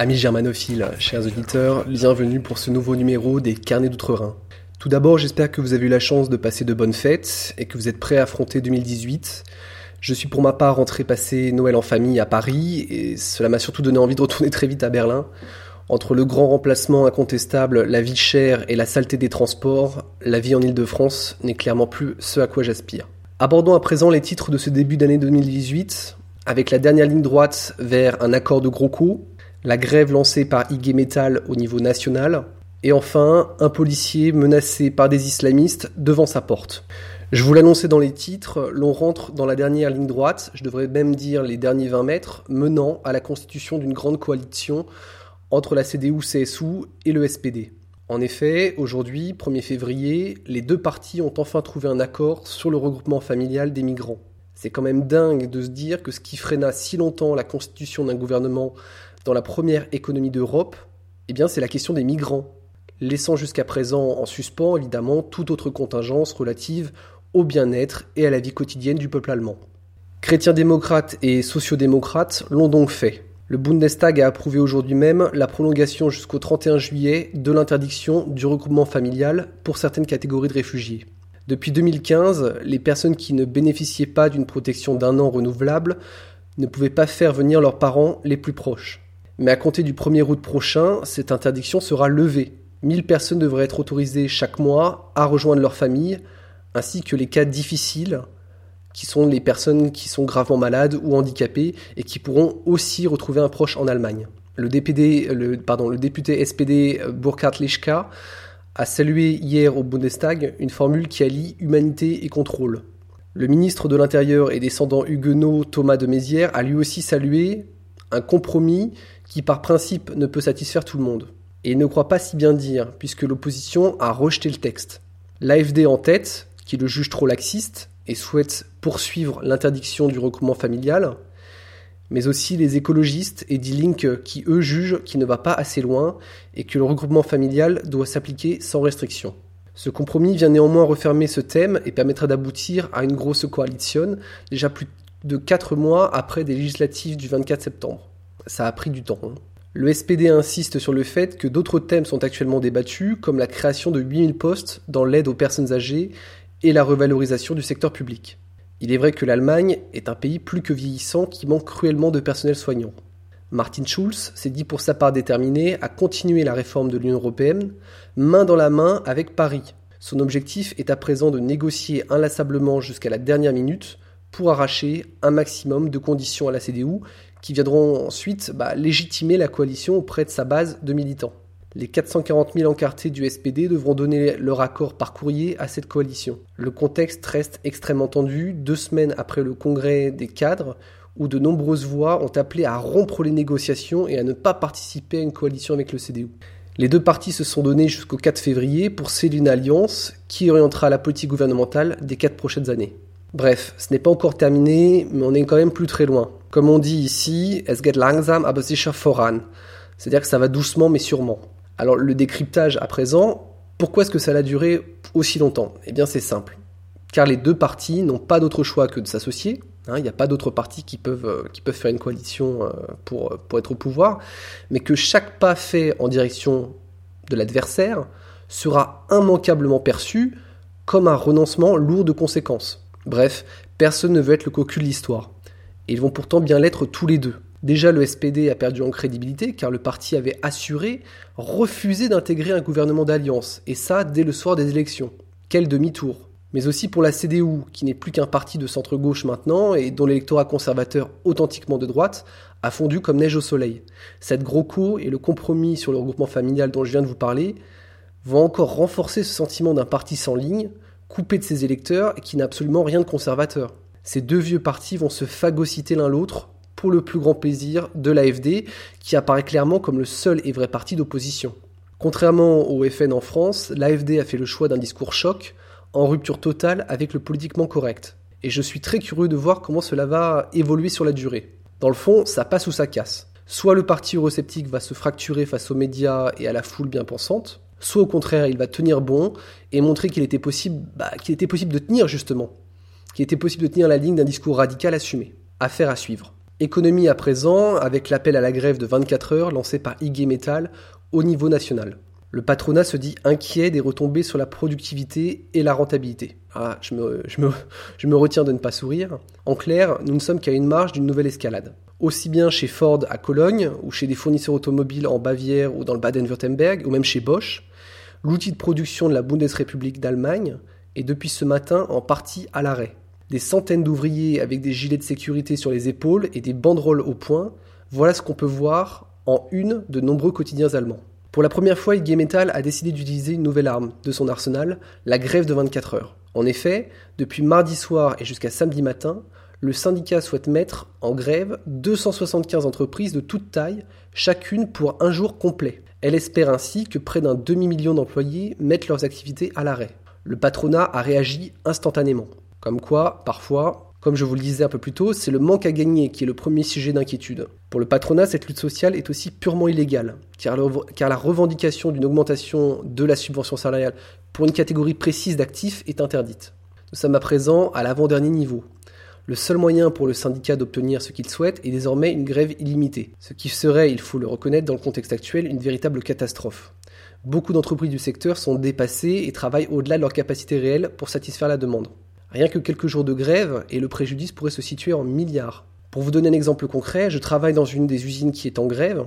Amis germanophiles, chers auditeurs, bienvenue pour ce nouveau numéro des Carnets d'Outre-Rhin. Tout d'abord, j'espère que vous avez eu la chance de passer de bonnes fêtes et que vous êtes prêts à affronter 2018. Je suis pour ma part rentré passer Noël en famille à Paris et cela m'a surtout donné envie de retourner très vite à Berlin. Entre le grand remplacement incontestable, la vie chère et la saleté des transports, la vie en Ile-de-France n'est clairement plus ce à quoi j'aspire. Abordons à présent les titres de ce début d'année 2018, avec la dernière ligne droite vers un accord de gros coups, la grève lancée par IG Metal au niveau national, et enfin un policier menacé par des islamistes devant sa porte. Je vous l'annonçais dans les titres, l'on rentre dans la dernière ligne droite, je devrais même dire les derniers 20 mètres, menant à la constitution d'une grande coalition entre la CDU-CSU et le SPD. En effet, aujourd'hui, 1er février, les deux partis ont enfin trouvé un accord sur le regroupement familial des migrants. C'est quand même dingue de se dire que ce qui freina si longtemps la constitution d'un gouvernement dans la première économie d'Europe, eh bien c'est la question des migrants, laissant jusqu'à présent en suspens évidemment toute autre contingence relative au bien-être et à la vie quotidienne du peuple allemand. Chrétiens démocrates et sociodémocrates l'ont donc fait. Le Bundestag a approuvé aujourd'hui même la prolongation jusqu'au 31 juillet de l'interdiction du regroupement familial pour certaines catégories de réfugiés. Depuis 2015, les personnes qui ne bénéficiaient pas d'une protection d'un an renouvelable ne pouvaient pas faire venir leurs parents les plus proches. Mais à compter du 1er août prochain, cette interdiction sera levée. 1000 personnes devraient être autorisées chaque mois à rejoindre leur famille, ainsi que les cas difficiles, qui sont les personnes qui sont gravement malades ou handicapées et qui pourront aussi retrouver un proche en Allemagne. Le, député SPD Burkhard Lischka a salué hier au Bundestag une formule qui allie humanité et contrôle. Le ministre de l'Intérieur et descendant huguenot Thomas de Mézières a lui aussi salué un compromis qui par principe ne peut satisfaire tout le monde. Et ne croit pas si bien dire, puisque l'opposition a rejeté le texte. L'AFD en tête, qui le juge trop laxiste et souhaite poursuivre l'interdiction du regroupement familial, mais aussi les écologistes et D-Link qui eux jugent qu'il ne va pas assez loin et que le regroupement familial doit s'appliquer sans restriction. Ce compromis vient néanmoins refermer ce thème et permettra d'aboutir à une grosse coalition, déjà plus de 4 mois après des législatives du 24 septembre. Ça a pris du temps. Hein. Le SPD insiste sur le fait que d'autres thèmes sont actuellement débattus, comme la création de 8000 postes dans l'aide aux personnes âgées et la revalorisation du secteur public. Il est vrai que l'Allemagne est un pays plus que vieillissant qui manque cruellement de personnel soignant. Martin Schulz s'est dit pour sa part déterminé à continuer la réforme de l'Union européenne, main dans la main avec Paris. Son objectif est à présent de négocier inlassablement jusqu'à la dernière minute pour arracher un maximum de conditions à la CDU qui viendront ensuite bah, légitimer la coalition auprès de sa base de militants. Les 440 000 encartés du SPD devront donner leur accord par courrier à cette coalition. Le contexte reste extrêmement tendu, deux semaines après le congrès des cadres, où de nombreuses voix ont appelé à rompre les négociations et à ne pas participer à une coalition avec le CDU. Les deux partis se sont donnés jusqu'au 4 février pour sceller une alliance qui orientera la politique gouvernementale des quatre prochaines années. Bref, ce n'est pas encore terminé, mais on est quand même plus très loin. Comme on dit ici, es geht langsam aber sicher voran. C'est-à-dire que ça va doucement mais sûrement. Alors le décryptage à présent, pourquoi est-ce que ça a duré aussi longtemps? Eh bien c'est simple. Car les deux partis n'ont pas d'autre choix que de s'associer. Hein, il n'y a pas d'autres partis qui peuvent, euh, qui peuvent faire une coalition euh, pour, pour être au pouvoir. Mais que chaque pas fait en direction de l'adversaire sera immanquablement perçu comme un renoncement lourd de conséquences. Bref, personne ne veut être le cocu de l'histoire. Et ils vont pourtant bien l'être tous les deux. Déjà, le SPD a perdu en crédibilité car le parti avait assuré refuser d'intégrer un gouvernement d'alliance, et ça dès le soir des élections. Quel demi-tour mais aussi pour la CDU, qui n'est plus qu'un parti de centre-gauche maintenant et dont l'électorat conservateur authentiquement de droite a fondu comme neige au soleil. Cette gros et le compromis sur le regroupement familial dont je viens de vous parler vont encore renforcer ce sentiment d'un parti sans ligne, coupé de ses électeurs et qui n'a absolument rien de conservateur. Ces deux vieux partis vont se phagocyter l'un l'autre pour le plus grand plaisir de l'AFD, qui apparaît clairement comme le seul et vrai parti d'opposition. Contrairement au FN en France, l'AFD a fait le choix d'un discours choc, en rupture totale avec le politiquement correct. Et je suis très curieux de voir comment cela va évoluer sur la durée. Dans le fond, ça passe ou ça casse. Soit le parti eurosceptique va se fracturer face aux médias et à la foule bien pensante, soit au contraire, il va tenir bon et montrer qu'il était possible, bah, qu'il était possible de tenir justement, qu'il était possible de tenir la ligne d'un discours radical assumé. Affaire à suivre. Économie à présent, avec l'appel à la grève de 24 heures lancé par IG Metal au niveau national. Le patronat se dit inquiet des retombées sur la productivité et la rentabilité. Ah, je me, je me, retiens de ne pas sourire. En clair, nous ne sommes qu'à une marge d'une nouvelle escalade. Aussi bien chez Ford à Cologne, ou chez des fournisseurs automobiles en Bavière ou dans le Baden-Württemberg, ou même chez Bosch, l'outil de production de la Bundesrepublik d'Allemagne est depuis ce matin en partie à l'arrêt. Des centaines d'ouvriers avec des gilets de sécurité sur les épaules et des banderoles au poing, voilà ce qu'on peut voir en une de nombreux quotidiens allemands. Pour la première fois, IG Metall a décidé d'utiliser une nouvelle arme de son arsenal, la grève de 24 heures. En effet, depuis mardi soir et jusqu'à samedi matin, le syndicat souhaite mettre en grève 275 entreprises de toute taille, chacune pour un jour complet. Elle espère ainsi que près d'un demi-million d'employés mettent leurs activités à l'arrêt. Le patronat a réagi instantanément. Comme quoi, parfois, comme je vous le disais un peu plus tôt, c'est le manque à gagner qui est le premier sujet d'inquiétude. Pour le patronat, cette lutte sociale est aussi purement illégale, car, la revendication d'une augmentation de la subvention salariale pour une catégorie précise d'actifs est interdite. Nous sommes à présent à l'avant-dernier niveau. Le seul moyen pour le syndicat d'obtenir ce qu'il souhaite est désormais une grève illimitée, ce qui serait, il faut le reconnaître dans le contexte actuel, une véritable catastrophe. Beaucoup d'entreprises du secteur sont dépassées et travaillent au-delà de leur capacité réelle pour satisfaire la demande. Rien que quelques jours de grève et le préjudice pourrait se situer en milliards. Pour vous donner un exemple concret, je travaille dans une des usines qui est en grève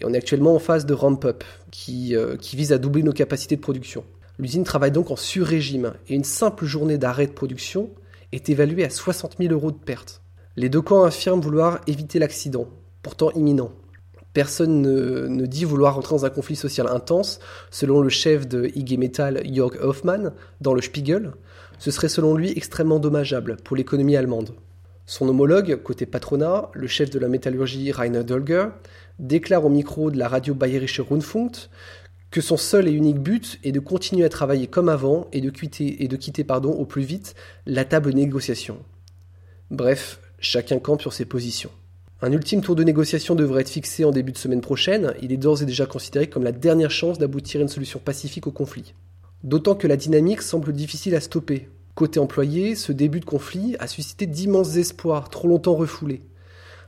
et on est actuellement en phase de ramp-up qui, euh, qui vise à doubler nos capacités de production. L'usine travaille donc en sur-régime et une simple journée d'arrêt de production est évaluée à 60 000 euros de perte. Les deux camps affirment vouloir éviter l'accident, pourtant imminent. Personne ne, ne, dit vouloir rentrer dans un conflit social intense, selon le chef de IG Metall, Jörg Hoffmann, dans le Spiegel. Ce serait selon lui extrêmement dommageable pour l'économie allemande. Son homologue, côté patronat, le chef de la métallurgie Rainer Dölger, déclare au micro de la radio Bayerische Rundfunk que son seul et unique but est de continuer à travailler comme avant et de quitter, et de quitter pardon, au plus vite la table de négociation. Bref, chacun campe sur ses positions. Un ultime tour de négociation devrait être fixé en début de semaine prochaine. Il est d'ores et déjà considéré comme la dernière chance d'aboutir à une solution pacifique au conflit. D'autant que la dynamique semble difficile à stopper. Côté employé, ce début de conflit a suscité d'immenses espoirs, trop longtemps refoulés.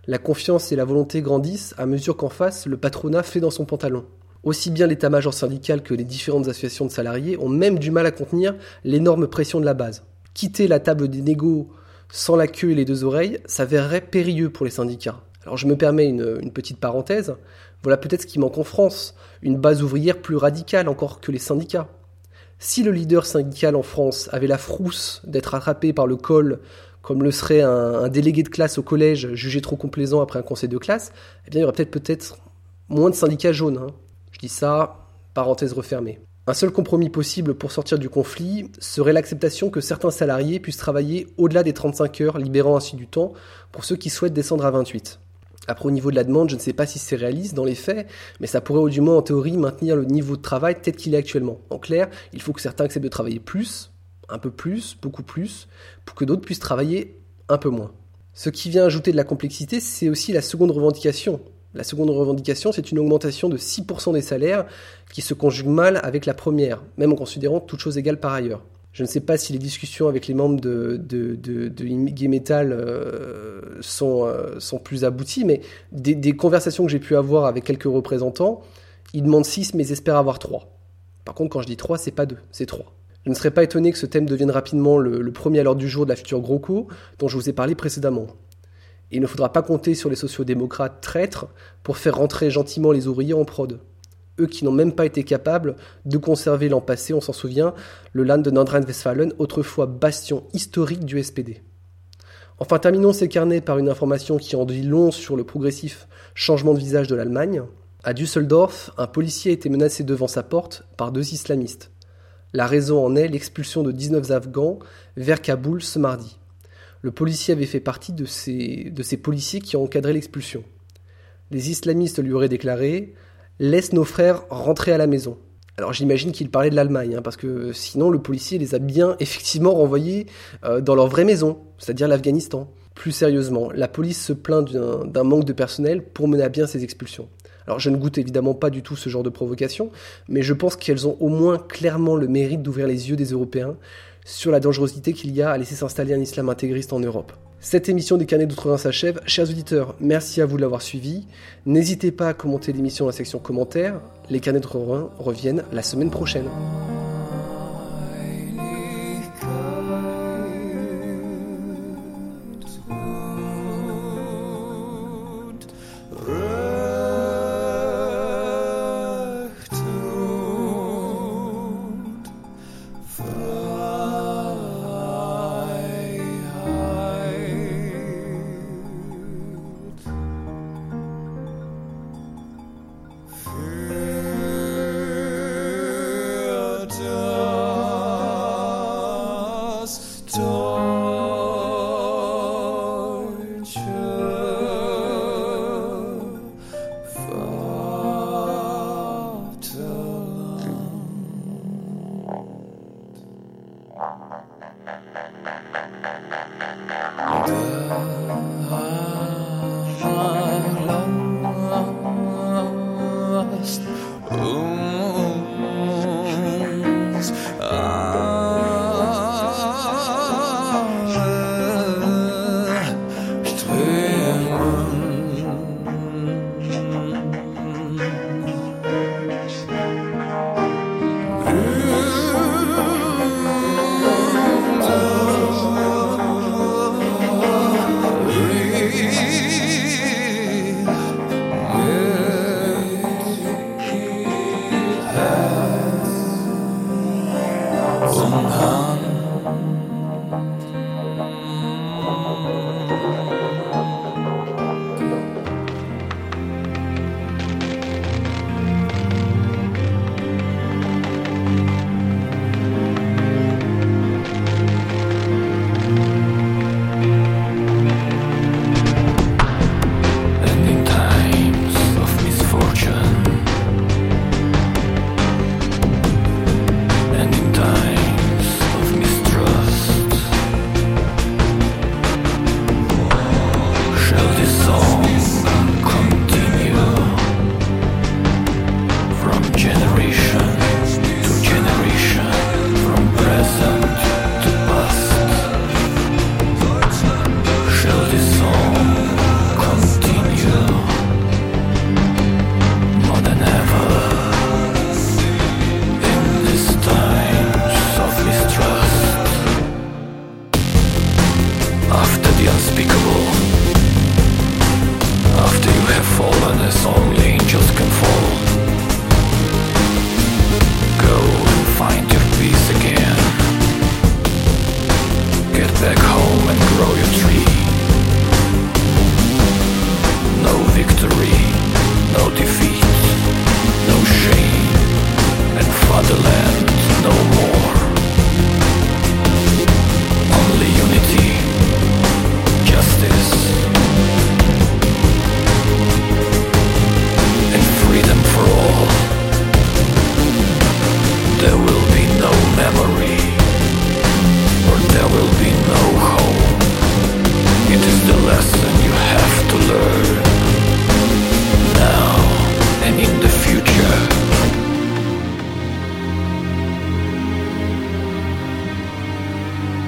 La confiance et la volonté grandissent à mesure qu'en face, le patronat fait dans son pantalon. Aussi bien l'état-major syndical que les différentes associations de salariés ont même du mal à contenir l'énorme pression de la base. Quitter la table des négos sans la queue et les deux oreilles s'avérerait périlleux pour les syndicats. Alors je me permets une, une petite parenthèse. Voilà peut-être ce qui manque en France, une base ouvrière plus radicale encore que les syndicats. Si le leader syndical en France avait la frousse d'être attrapé par le col, comme le serait un, délégué de classe au collège jugé trop complaisant après un conseil de classe, eh bien il y aurait peut-être moins de syndicats jaunes. Hein. Je dis ça, parenthèse refermée. Un seul compromis possible pour sortir du conflit serait l'acceptation que certains salariés puissent travailler au-delà des 35 heures, libérant ainsi du temps pour ceux qui souhaitent descendre à 28. Après, au niveau de la demande, je ne sais pas si c'est réaliste dans les faits, mais ça pourrait au du moins en théorie maintenir le niveau de travail tel qu'il est actuellement. En clair, il faut que certains acceptent de travailler plus, un peu plus, beaucoup plus, pour que d'autres puissent travailler un peu moins. Ce qui vient ajouter de la complexité, c'est aussi la seconde revendication. La seconde revendication, c'est une augmentation de 6% des salaires qui se conjugue mal avec la première, même en considérant toutes choses égales par ailleurs. Je ne sais pas si les discussions avec les membres de, de Metal euh, sont, euh, sont plus abouties, mais des, conversations que j'ai pu avoir avec quelques représentants, ils demandent 6 mais ils espèrent avoir 3. Par contre, quand je dis 3, c'est pas 2, c'est 3. Je ne serais pas étonné que ce thème devienne rapidement le, premier à l'ordre du jour de la future Groco, dont je vous ai parlé précédemment. Il ne faudra pas compter sur les sociodémocrates traîtres pour faire rentrer gentiment les ouvriers en prod eux qui n'ont même pas été capables de conserver l'an passé, on s'en souvient, le land de Nordrhein-Westfalen, autrefois bastion historique du SPD. Enfin, terminons ces carnets par une information qui en dit long sur le progressif changement de visage de l'Allemagne. À Düsseldorf, un policier a été menacé devant sa porte par deux islamistes. La raison en est l'expulsion de 19 Afghans vers Kaboul ce mardi. Le policier avait fait partie de ces, de ces policiers qui ont encadré l'expulsion. Les islamistes lui auraient déclaré laisse nos frères rentrer à la maison. Alors j'imagine qu'il parlait de l'Allemagne, hein, parce que sinon le policier les a bien effectivement renvoyés euh, dans leur vraie maison, c'est-à-dire l'Afghanistan. Plus sérieusement, la police se plaint d'un manque de personnel pour mener à bien ces expulsions. Alors je ne goûte évidemment pas du tout ce genre de provocation, mais je pense qu'elles ont au moins clairement le mérite d'ouvrir les yeux des Européens sur la dangerosité qu'il y a à laisser s'installer un islam intégriste en Europe. Cette émission des carnets d'outre-Rhin s'achève. Chers auditeurs, merci à vous de l'avoir suivi. N'hésitez pas à commenter l'émission dans la section commentaires. Les carnets d'outre-Rhin reviennent la semaine prochaine.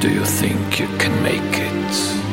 do you think you can make it?